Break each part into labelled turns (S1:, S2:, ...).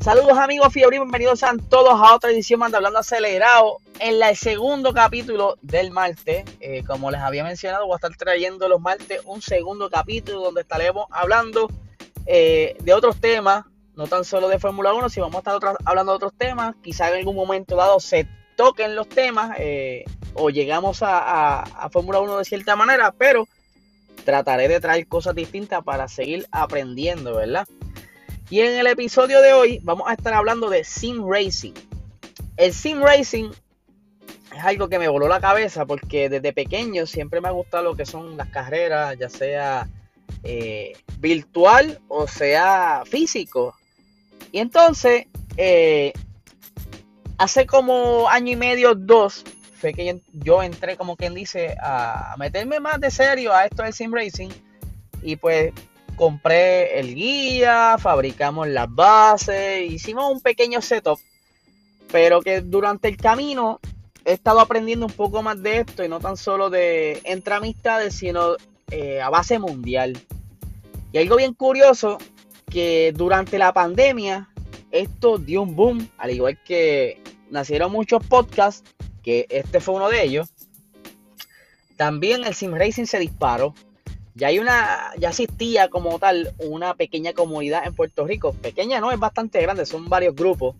S1: Saludos amigos Fiebre, bienvenidos sean todos a otra edición más Hablando Acelerado. En el segundo capítulo del martes, eh, como les había mencionado, voy a estar trayendo los martes un segundo capítulo donde estaremos hablando eh, de otros temas, no tan solo de Fórmula 1, sino vamos a estar hablando de otros temas. Quizá en algún momento dado se toquen los temas eh, o llegamos a, a Fórmula 1 de cierta manera, pero trataré de traer cosas distintas para seguir aprendiendo, ¿verdad? Y en el episodio de hoy vamos a estar hablando de Sim Racing. El Sim Racing es algo que me voló la cabeza porque desde pequeño siempre me ha gustado lo que son las carreras, ya sea eh, virtual o sea físico. Y entonces, eh, hace como año y medio, dos, fue que yo entré como quien dice a meterme más de serio a esto del Sim Racing. Y pues compré el guía, fabricamos las bases, hicimos un pequeño setup, pero que durante el camino he estado aprendiendo un poco más de esto y no tan solo de entre amistades, sino eh, a base mundial. Y algo bien curioso, que durante la pandemia esto dio un boom, al igual que nacieron muchos podcasts, que este fue uno de ellos. También el sim racing se disparó ya hay una, ya existía como tal una pequeña comunidad en Puerto Rico. Pequeña no, es bastante grande, son varios grupos,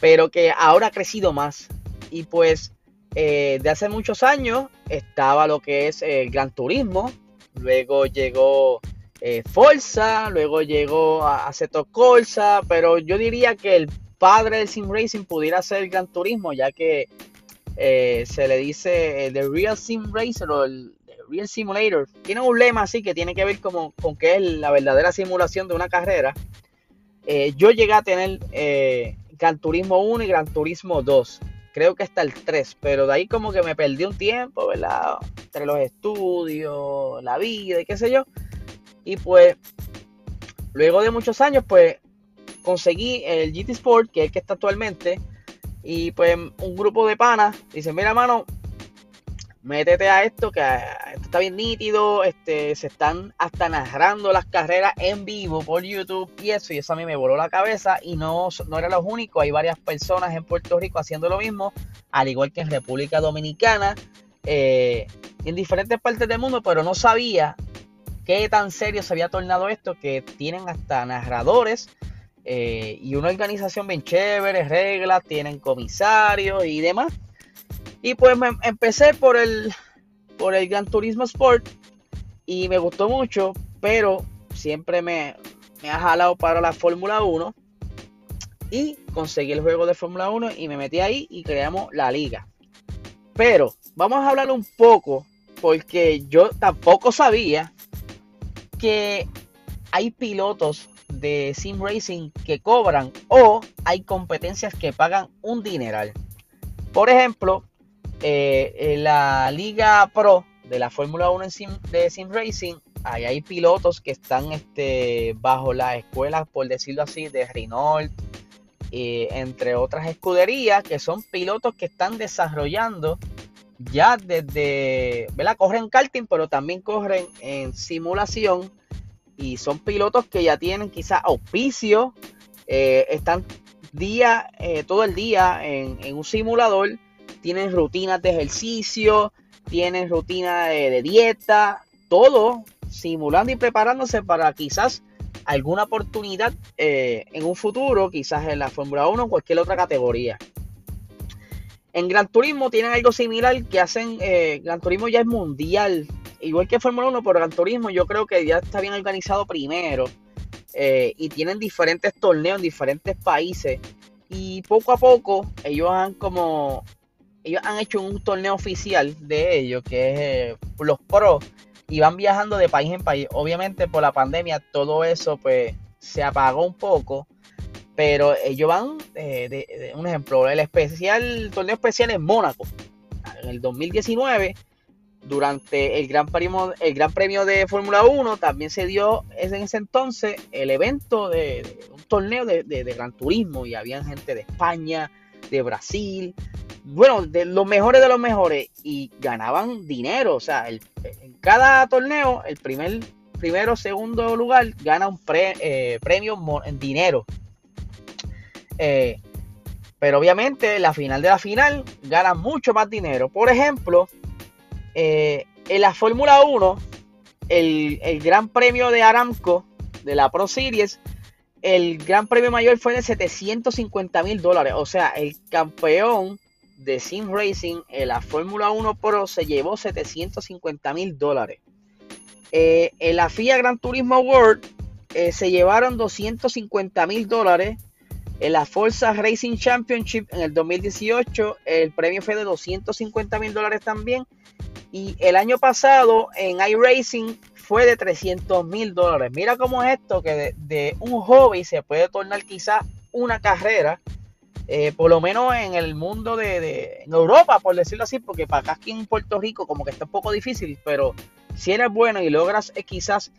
S1: pero que ahora ha crecido más. Y pues eh, de hace muchos años estaba lo que es el Gran Turismo, luego llegó eh, Forza, luego llegó Aceto Corsa, pero yo diría que el padre del Sim Racing pudiera ser el Gran Turismo, ya que eh, se le dice The Real Sim Racer o el Real Simulator, tiene un lema así que tiene que ver como, con que es la verdadera simulación de una carrera. Eh, yo llegué a tener eh, Gran Turismo 1 y Gran Turismo 2. Creo que hasta el 3, pero de ahí como que me perdí un tiempo, ¿verdad? Entre los estudios, la vida y qué sé yo. Y pues, luego de muchos años, pues conseguí el GT Sport, que es el que está actualmente. Y pues un grupo de panas dice, mira mano, métete a esto, que está bien nítido, este, se están hasta narrando las carreras en vivo por YouTube y eso, y eso a mí me voló la cabeza y no, no era lo único, hay varias personas en Puerto Rico haciendo lo mismo, al igual que en República Dominicana, eh, en diferentes partes del mundo, pero no sabía qué tan serio se había tornado esto, que tienen hasta narradores eh, y una organización bien chévere, reglas, tienen comisarios y demás. Y pues me empecé por el, por el Gran Turismo Sport y me gustó mucho, pero siempre me, me ha jalado para la Fórmula 1 y conseguí el juego de Fórmula 1 y me metí ahí y creamos la liga. Pero vamos a hablar un poco porque yo tampoco sabía que hay pilotos de sim racing que cobran o hay competencias que pagan un dineral. Por ejemplo, eh, en la Liga Pro de la Fórmula 1 de Sim Racing, ahí hay pilotos que están este, bajo la escuela, por decirlo así, de Renault, eh, entre otras escuderías, que son pilotos que están desarrollando ya desde, ¿verdad? Corren karting, pero también corren en simulación y son pilotos que ya tienen quizás auspicio, eh, están día, todo el día en un simulador tienen rutinas de ejercicio, tienen rutinas de, dieta, todo simulando y preparándose para quizás alguna oportunidad eh, en un futuro, quizás en la Fórmula 1 o cualquier otra categoría. En Gran Turismo tienen algo similar que hacen, eh, Gran Turismo ya es mundial, igual que Fórmula 1, pero Gran Turismo yo creo que ya está bien organizado primero eh, y tienen diferentes torneos en diferentes países y poco a poco ellos han como ellos han hecho un torneo oficial de ellos, que es eh, los pros, y van viajando de país en país. Obviamente por la pandemia todo eso pues se apagó un poco, pero ellos van, eh, de, un ejemplo, el especial, torneo especial en Mónaco, en el 2019, durante el Gran Premio, el Gran Premio de Fórmula 1, también se dio en ese entonces el evento de, un torneo de, de Gran Turismo, y había gente de España, de Brasil, bueno, de los mejores de los mejores y ganaban dinero. O sea, en cada torneo, el primer, primero, segundo lugar gana un eh, premio en dinero. Eh, pero obviamente la final de la final gana mucho más dinero. Por ejemplo, eh, en la Fórmula 1, el, el, Gran Premio de Aramco de la Pro Series, el Gran Premio mayor fue de 750 mil dólares. O sea, el campeón de Sim Racing en la Fórmula 1 Pro se llevó 750 mil dólares. Eh, en la FIA Gran Turismo World eh, se llevaron 250 mil dólares en la Forza Racing Championship en el 2018 el premio fue de 250 mil dólares también. Y el año pasado en iRacing fue de 300 mil dólares. Mira cómo es esto, que de, un hobby se puede tornar quizás una carrera. Eh, por lo menos en el mundo de, Europa, por decirlo así, porque para acá aquí en Puerto Rico como que está un poco difícil, pero si eres bueno y logras eh, quizás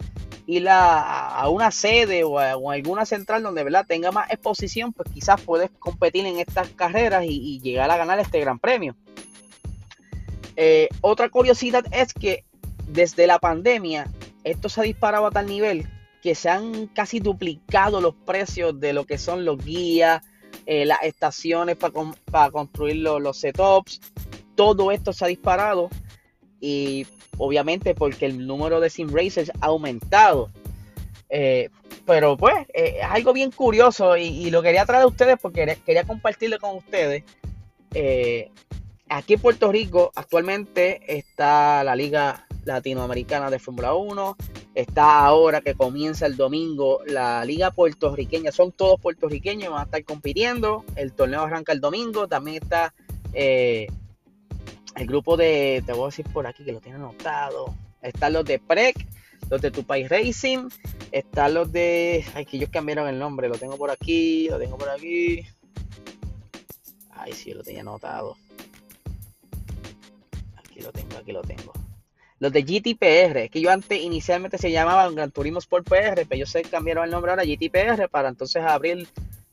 S1: ir a, una sede o a, alguna central donde ¿verdad? tenga más exposición, pues quizás puedes competir en estas carreras y, llegar a ganar este gran premio. Eh, otra curiosidad es que desde la pandemia esto se ha disparado a tal nivel que se han casi duplicado los precios de lo que son los guías, eh, las estaciones para, construir los, los setups. Todo esto se ha disparado y obviamente porque el número de sim racers ha aumentado. Eh, pero pues eh, es algo bien curioso y, lo quería traer a ustedes porque quería, compartirlo con ustedes. Aquí en Puerto Rico actualmente está la Liga Latinoamericana de Fórmula 1. Está ahora que comienza el domingo la Liga Puertorriqueña. Son todos puertorriqueños, van a estar compitiendo. El torneo arranca el domingo. También está el grupo de, te voy a decir por aquí que lo tienen anotado. Están los de PREC, los de Tupai Racing, están los de. Ay, que ellos cambiaron el nombre, lo tengo por aquí, lo tengo por aquí. Ay, sí, lo tenía anotado. Aquí lo tengo, aquí lo tengo. Los de GTPR, que yo antes inicialmente se llamaban Gran Turismo Sport PR, pero ellos se cambiaron el nombre ahora a GTPR para entonces abrir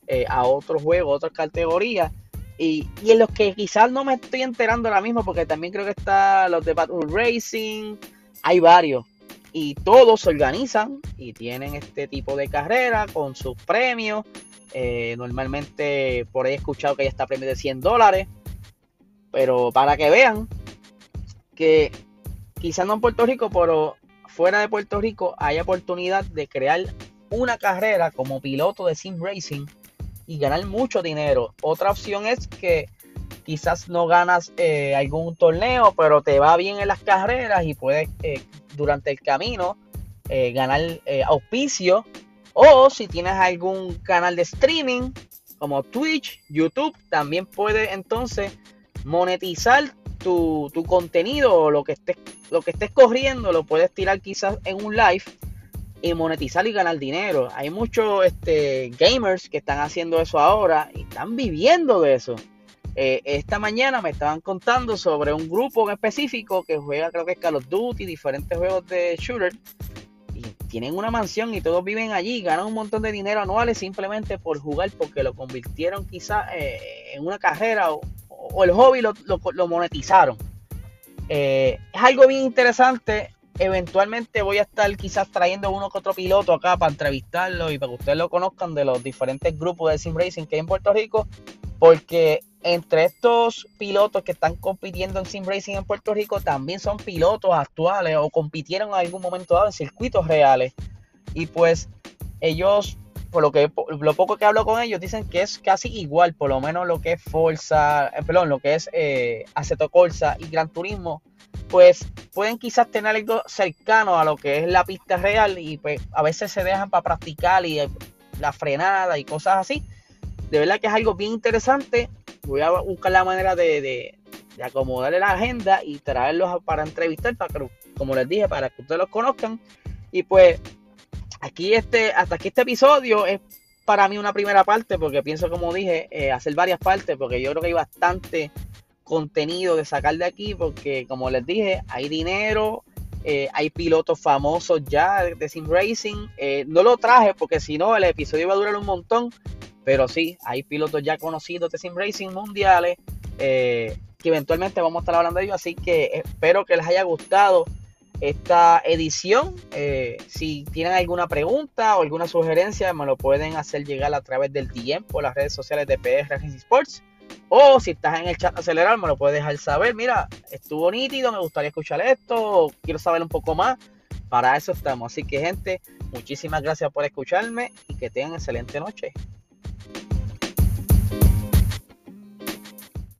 S1: eh, a otros juegos, otras categorías. Y, en los que quizás no me estoy enterando ahora mismo, porque también creo que está los de Battle Racing, hay varios. Y todos se organizan y tienen este tipo de carrera con sus premios. Eh, normalmente por ahí he escuchado que ya está premio de 100 dólares. Pero para que vean que quizás no en Puerto Rico, pero fuera de Puerto Rico hay oportunidad de crear una carrera como piloto de sim racing y ganar mucho dinero. Otra opción es que quizás no ganas eh, algún torneo, pero te va bien en las carreras y puedes eh, durante el camino eh, ganar auspicio. O si tienes algún canal de streaming como Twitch, YouTube, también puedes entonces monetizar tu, contenido o lo que estés, lo que estés corriendo, lo puedes tirar quizás en un live y monetizar y ganar dinero. Hay muchos este, gamers que están haciendo eso ahora y están viviendo de eso. Eh, esta mañana me estaban contando sobre un grupo en específico que juega, creo que es Call of Duty, diferentes juegos de shooter. Y tienen una mansión y todos viven allí, ganan un montón de dinero anuales simplemente por jugar, porque lo convirtieron quizás eh, en una carrera o, el hobby lo, lo, monetizaron. Eh, es algo bien interesante eventualmente voy a estar quizás trayendo uno que otro piloto acá para entrevistarlo y para que ustedes lo conozcan de los diferentes grupos de sim racing que hay en Puerto Rico, porque entre estos pilotos que están compitiendo en sim racing en Puerto Rico también son pilotos actuales o compitieron en algún momento dado en circuitos reales y pues ellos por lo que lo poco que hablo con ellos dicen que es casi igual por lo menos lo que es Forza eh, perdón lo que es eh, Aceto Corsa y Gran Turismo pues pueden quizás tener algo cercano a lo que es la pista real y pues a veces se dejan para practicar y la frenada y cosas así. De verdad que es algo bien interesante. Voy a buscar la manera de, de, acomodarle la agenda y traerlos para entrevistar, para que, como les dije, para que ustedes los conozcan. Y pues aquí este, hasta aquí este episodio es para mí una primera parte, porque pienso, como dije, eh, hacer varias partes, porque yo creo que hay bastante contenido de sacar de aquí porque como les dije hay dinero eh, hay pilotos famosos ya de, sim racing eh, no lo traje porque si no el episodio va a durar un montón pero sí hay pilotos ya conocidos de sim racing mundiales que eventualmente vamos a estar hablando de ellos así que espero que les haya gustado esta edición. Eh, si tienen alguna pregunta o alguna sugerencia, me lo pueden hacer llegar a través del DM por las redes sociales de PR Sports. O si estás en el chat acelerar, me lo puedes dejar saber. Mira, estuvo nítido, me gustaría escuchar esto, quiero saber un poco más. Para eso estamos. Así que, gente, muchísimas gracias por escucharme y que tengan excelente noche.